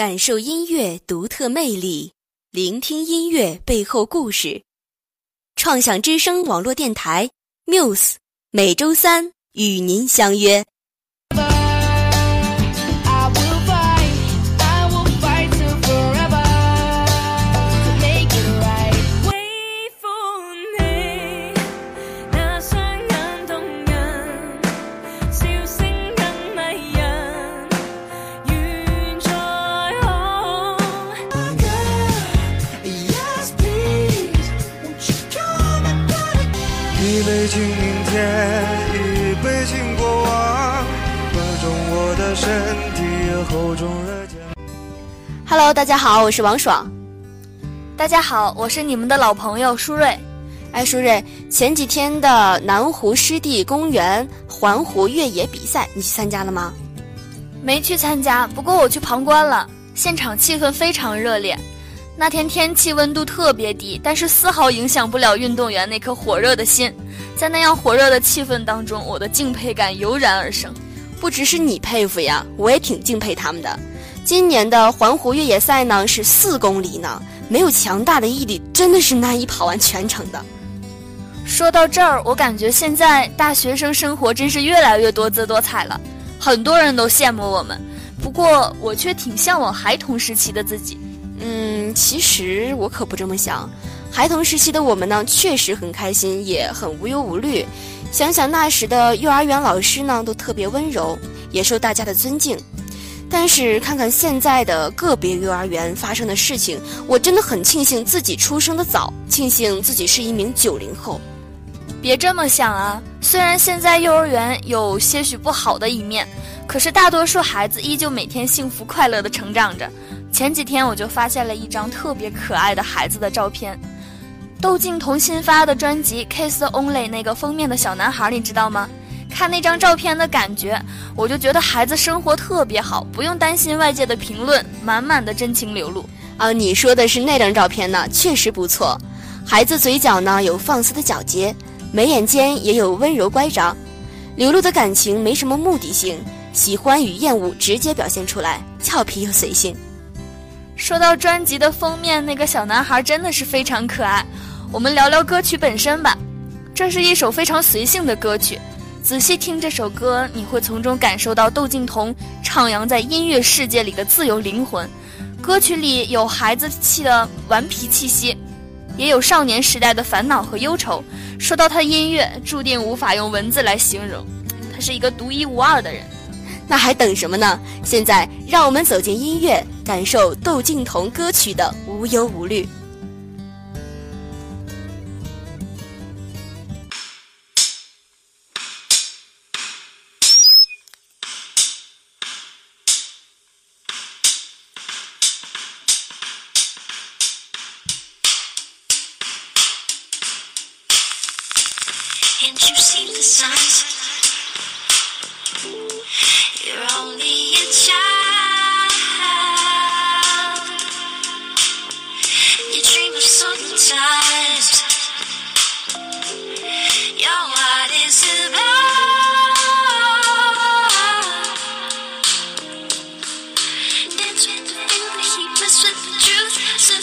感受音乐独特魅力，聆听音乐背后故事。创想之声网络电台 Muse 每周三与您相约。一杯敬明天，一杯敬过往，喝中我的身体，厚重了肩。Hello，大家好，我是王爽。大家好，我是你们的老朋友舒瑞。哎，舒瑞，前几天的南湖湿地公园环湖越野比赛，你去参加了吗？没去参加，不过我去旁观了，现场气氛非常热烈。那天天气温度特别低，但是丝毫影响不了运动员那颗火热的心。在那样火热的气氛当中，我的敬佩感油然而生。不只是你佩服呀，我也挺敬佩他们的。今年的环湖越野赛呢是四公里呢，没有强大的毅力，真的是难以跑完全程的。说到这儿，我感觉现在大学生生活真是越来越多姿多彩了，很多人都羡慕我们。不过我却挺向往孩童时期的自己。嗯，其实我可不这么想。孩童时期的我们呢，确实很开心，也很无忧无虑。想想那时的幼儿园老师呢，都特别温柔，也受大家的尊敬。但是看看现在的个别幼儿园发生的事情，我真的很庆幸自己出生的早，庆幸自己是一名九零后。别这么想啊，虽然现在幼儿园有些许不好的一面，可是大多数孩子依旧每天幸福快乐的成长着。前几天我就发现了一张特别可爱的孩子的照片，窦靖童新发的专辑《Kiss Only》那个封面的小男孩，你知道吗？看那张照片的感觉，我就觉得孩子生活特别好，不用担心外界的评论，满满的真情流露。啊，你说的是那张照片呢？确实不错，孩子嘴角呢有放肆的皎洁，眉眼间也有温柔乖张，流露的感情没什么目的性，喜欢与厌恶直接表现出来，俏皮又随性。说到专辑的封面，那个小男孩真的是非常可爱。我们聊聊歌曲本身吧。这是一首非常随性的歌曲，仔细听这首歌，你会从中感受到窦靖童徜徉在音乐世界里的自由灵魂。歌曲里有孩子气的顽皮气息，也有少年时代的烦恼和忧愁。说到他的音乐，注定无法用文字来形容，他是一个独一无二的人。那还等什么呢？现在让我们走进音乐感受窦靖童歌曲的无忧无虑。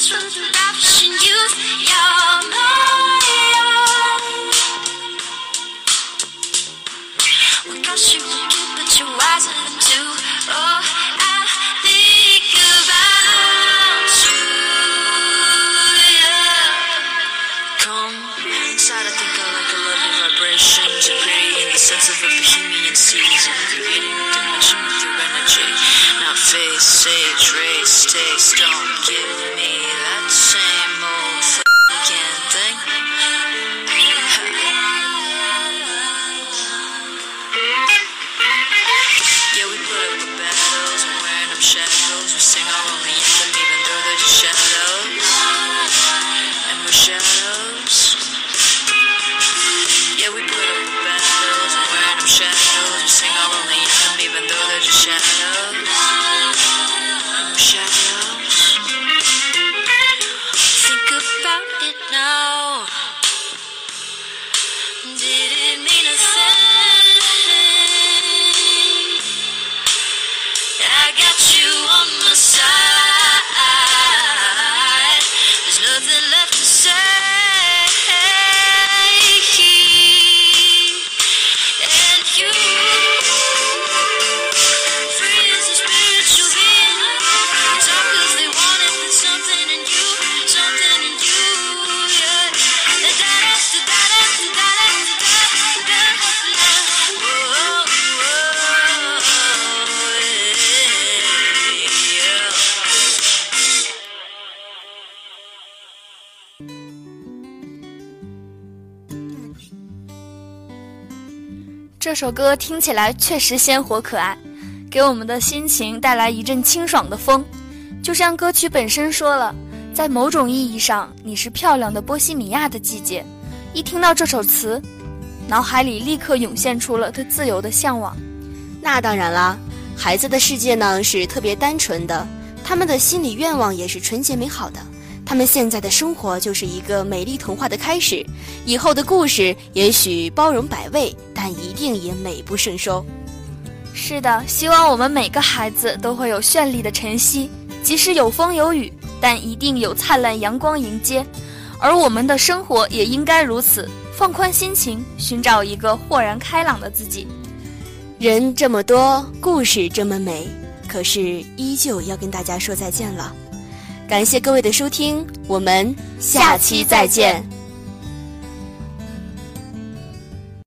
truth, love, and youth. sense of a bohemian season, creating a dimension with your energy. Now face, sage, race, taste, don't give me that same old thing again. want you. 这首歌听起来确实鲜活可爱，给我们的心情带来一阵清爽的风。就像歌曲本身说了，在某种意义上，你是漂亮的波西米亚的季节。一听到这首词，脑海里立刻涌现出了对自由的向往。那当然啦，孩子的世界呢是特别单纯的，他们的心理愿望也是纯洁美好的。他们现在的生活就是一个美丽童话的开始，以后的故事也许包容百味，但一定也美不胜收。是的，希望我们每个孩子都会有绚丽的晨曦。即使有风有雨，但一定有灿烂阳光迎接，而我们的生活也应该如此，放宽心情，寻找一个豁然开朗的自己。人这么多，故事这么美，可是依旧要跟大家说再见了。感谢各位的收听，我们下期再见。